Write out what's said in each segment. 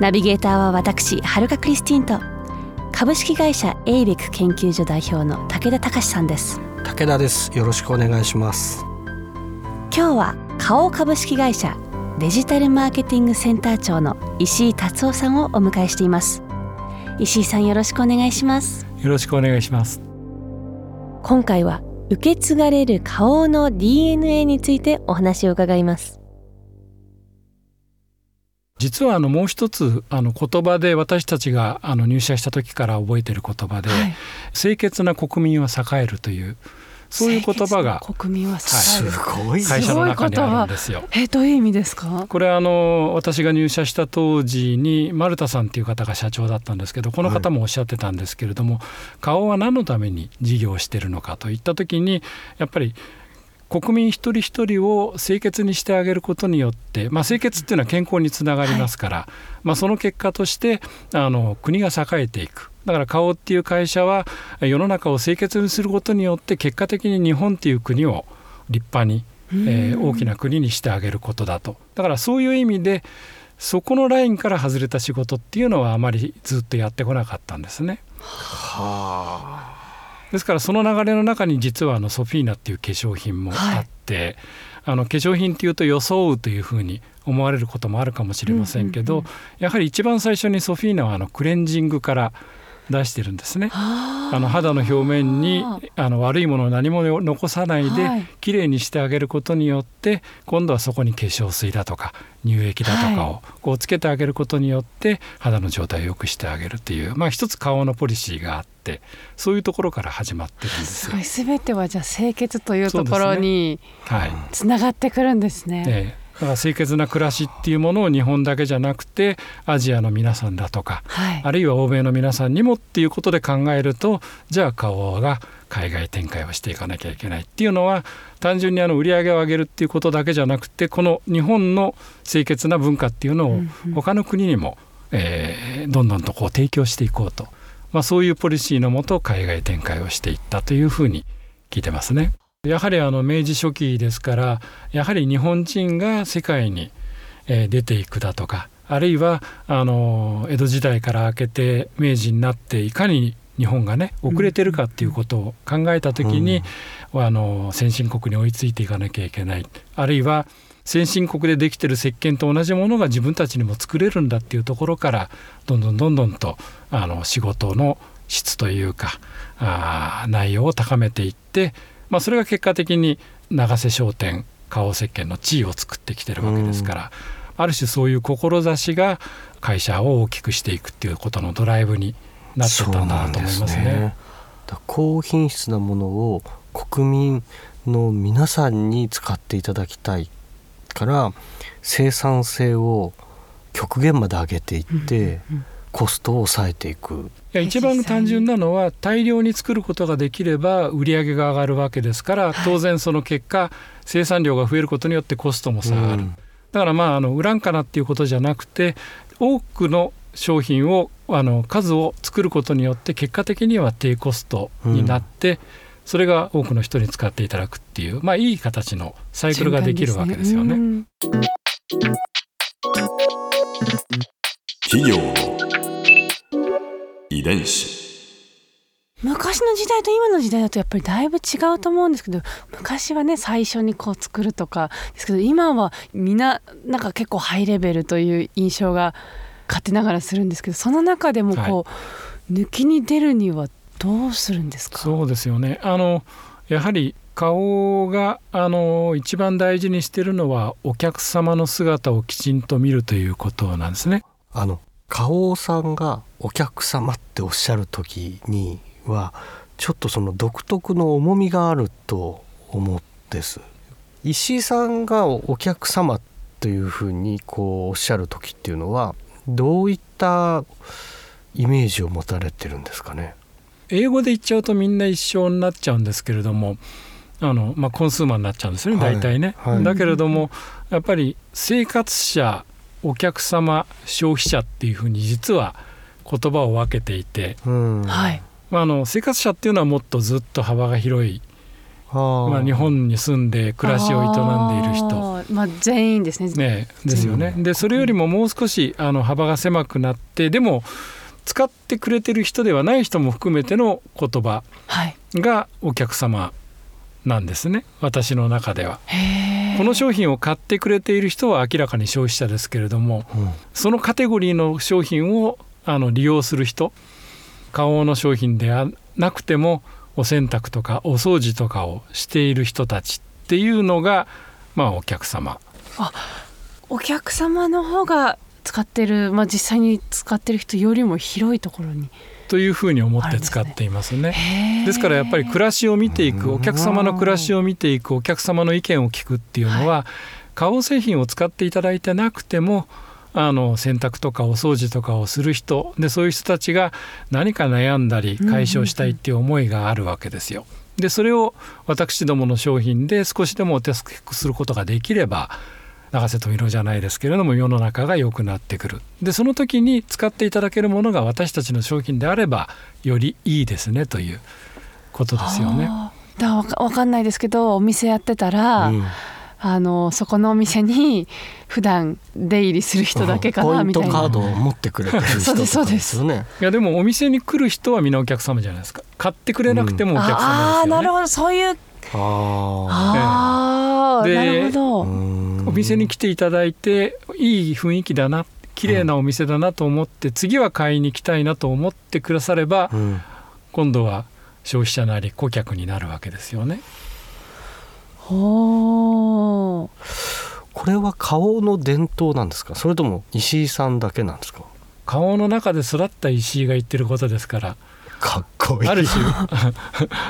ナビゲーターは私はるかクリスティンと株式会社エイベック研究所代表の武田隆さんです。武田です。よろしくお願いします。今日は花王株式会社デジタルマーケティングセンター長の石井達夫さんをお迎えしています。石井さんよろしくお願いします。よろしくお願いします。今回は受け継がれる花王の DNA についてお話を伺います実はあのもう一つあの言葉で私たちがあの入社した時から覚えている言葉で、はい、清潔な国民は栄えるというそういう言葉が国民はすごい。会社の中にあるんですよ。えどういう意味ですか？これあの私が入社した当時に丸田さんっていう方が社長だったんですけど、この方もおっしゃってたんですけれども、はい、顔は何のために事業をしてるのかといった時にやっぱり国民一人一人を清潔にしてあげることによって、まあ、清潔っていうのは健康につながりますから、はい、まあ、その結果としてあの国が栄えていく。だから花王っていう会社は世の中を清潔にすることによって結果的に日本っていう国を立派に、えー、大きな国にしてあげることだと。だからそういう意味でそこのラインから外れた仕事っていうのはあまりずっとやってこなかったんですね。はあですからその流れの中に実はあのソフィーナっていう化粧品もあって、はい、あの化粧品っていうと装うというふうに思われることもあるかもしれませんけど、やはり一番最初にソフィーナはあのクレンジングから出してるんですね。あの肌の表面にあの悪いものを何も残さないで、はい、きれいにしてあげることによって今度はそこに化粧水だとか乳液だとかをこうつけてあげることによって肌の状態を良くしてあげるっていう、まあ、一つ顔のポリシーがあってそういうところから始まってるんですよ。すべてはじゃあ清潔というところにつながってくるんですね。ええだから清潔な暮らしっていうものを日本だけじゃなくてアジアの皆さんだとか、はい、あるいは欧米の皆さんにもっていうことで考えるとじゃあ花王が海外展開をしていかなきゃいけないっていうのは単純にあの売り上げを上げるっていうことだけじゃなくてこの日本の清潔な文化っていうのを他の国にも、えー、どんどんとこう提供していこうと、まあ、そういうポリシーのもと海外展開をしていったというふうに聞いてますね。やはりあの明治初期ですからやはり日本人が世界に出ていくだとかあるいはあの江戸時代から明けて明治になっていかに日本がね遅れてるかっていうことを考えた時に、うん、あの先進国に追いついていかなきゃいけない。あるいは先進国でできてる石鹸と同じものが自分たちにも作れるんだっていうところからどんどんどんどんとあの仕事の質というかあ内容を高めていってまあ、それが結果的に永瀬商店花王石鹸の地位を作ってきてるわけですから、うん、ある種そういう志が会社を大きくしていくっていうことのドライブになってたんだなと思いますね。すね高品質なものを国民の皆さんに使っていただきたいから生産性を極限まで上げていって、うんうんコストを抑えていく。いや一番単純なのは大量に作ることができれば売り上げが上がるわけですから、当然その結果生産量が増えることによってコストも下がる、うん、だからまああの売らんかなっていうことじゃなくて多くの商品をあの数を作ることによって結果的には低コストになって、うん、それが多くの人に使っていただくっていうまあいい形のサイクルができるわけですよね。企業伝子。昔の時代と今の時代だとやっぱりだいぶ違うと思うんですけど昔はね最初にこう作るとかですけど今はみんななんか結構ハイレベルという印象が勝手ながらするんですけどその中でもこう、はい、抜きに出るにはどうするんですか？そうですよね。あのやはり顔があの一番大事にしてるのはお客様の姿をきちんと見るということなんですね。あの花王さんがお客様っておっしゃる時にはちょっとその独特の重みがあると思うんです。石井さんがお客様というふうにこうおっしゃる時っていうのはどういったイメージを持たれてるんですかね？英語で言っちゃうとみんな一緒になっちゃうんですけれどもあの、まあ、コンスーマーになっちゃうんですよね、大体ね、はい、だけれどもやっぱり生活者お客様消費者っていうふうに実は言葉を分けていて、うん、はい。まあ、あの生活者っていうのはもっとずっと幅が広い。まあ、日本に住んで暮らしを営んでいる人。まあ、全員ですね。ねですよね。でそれよりももう少しあの幅が狭くなってでも使ってくれてる人ではない人も含めての言葉がお客様なんですね私の中では。この商品を買ってくれている人は明らかに消費者ですけれども、うん、そのカテゴリーの商品をあの利用する人花王の商品ではなくてもお洗濯とかお掃除とかをしている人たちっていうのがまあお客様。あお客様の方が使ってる、まあ、実際に使ってる人よりも広いところに。というふうに思って使っていますね。です、からやっぱり暮らしを見ていくお客様の暮らしを見ていくお客様の意見を聞くっていうのは、はい、花王製品を使っていただいてなくてもあの洗濯とかお掃除とかをする人でそういう人たちが何か悩んだり解消したいっていう思いがあるわけですよ。でそれを私どもの商品で少しでもお手助けすることができれば永瀬富色じゃないですけれども世の中が良くなってくる。でその時に使っていただけるものが私たちの商品であればよりいいですねということですよね。だ分かんないですけどお店やってたら、うん。あのそこのお店に普段出入りする人だけかなみたいな。カードを持ってくれてる人とかですよね。いやでもお店に来る人はみんなお客様じゃないですか。買ってくれなくてもお客様ですよね、うん、ああなるほどそういうああ、なるほど。お店に来ていただいていい雰囲気だな綺麗なお店だなと思って、うん、次は買いに行きたいなと思ってくだされば、うん、今度は消費者なり顧客になるわけですよね。これは花王の伝統なんですか？それとも石井さんだけなんですか？花王の中で育った石井が言ってることですからかっこいい。ある種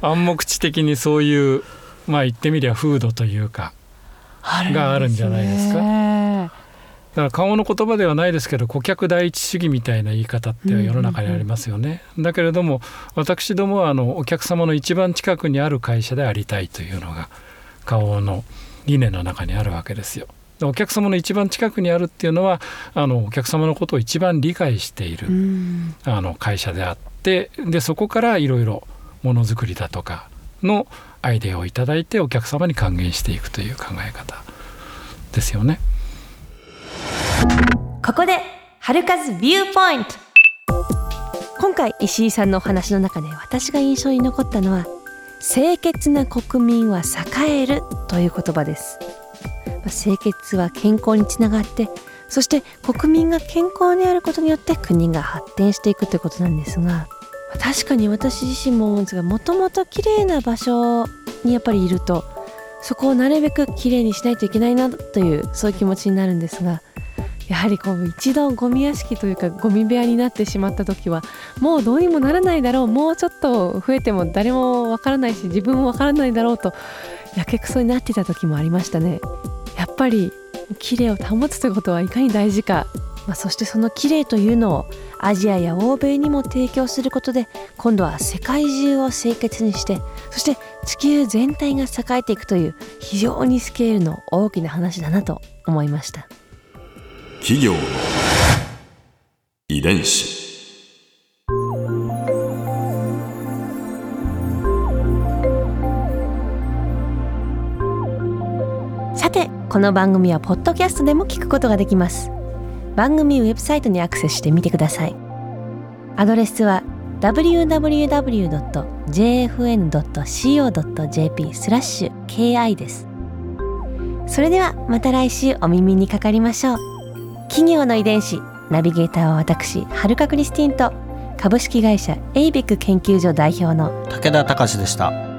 暗黙知的にそういうまあ言ってみりゃ風土というかがあるんじゃないですか？だから顔の言葉ではないですけど顧客第一主義みたいな言い方って世の中にありますよね。だけれども私どもはあのお客様の一番近くにある会社でありたいというのが花王の理念の中にあるわけですよ。お客様の一番近くにあるっていうのはあのお客様のことを一番理解しているあの会社であってでそこからいろいろものづくりだとかのアイデアを頂いてお客様に還元していくという考え方ですよね。ここで春風ビューポイント今回石井さんのお話の中で私が印象に残ったのは清潔な国民は栄えるという言葉です清潔は健康につながってそして国民が健康にあることによって国が発展していくということなんですが確かに私自身も思うんですがもともと綺麗な場所にやっぱりいるとそこをなるべく綺麗にしないといけないなというそういう気持ちになるんですがやはりこう一度ゴミ屋敷というかゴミ部屋になってしまった時はもうどうにもならないだろうもうちょっと増えても誰もわからないし自分もわからないだろうとやけくそになっていた時もありましたね。やっぱり綺麗を保つということはいかに大事か、まあ、そしてその綺麗というのをアジアや欧米にも提供することで今度は世界中を清潔にしてそして地球全体が栄えていくという非常にスケールの大きな話だなと思いました。企業の遺伝子さてこの番組はポッドキャストでも聞くことができます番組ウェブサイトにアクセスしてみてください。アドレスは www.jfn.co.jp スラッシュ ki です。それではまた来週お耳にかかりましょう。企業の遺伝子ナビゲーターは私はるかクリスティンと株式会社エイベック研究所代表の武田隆でした。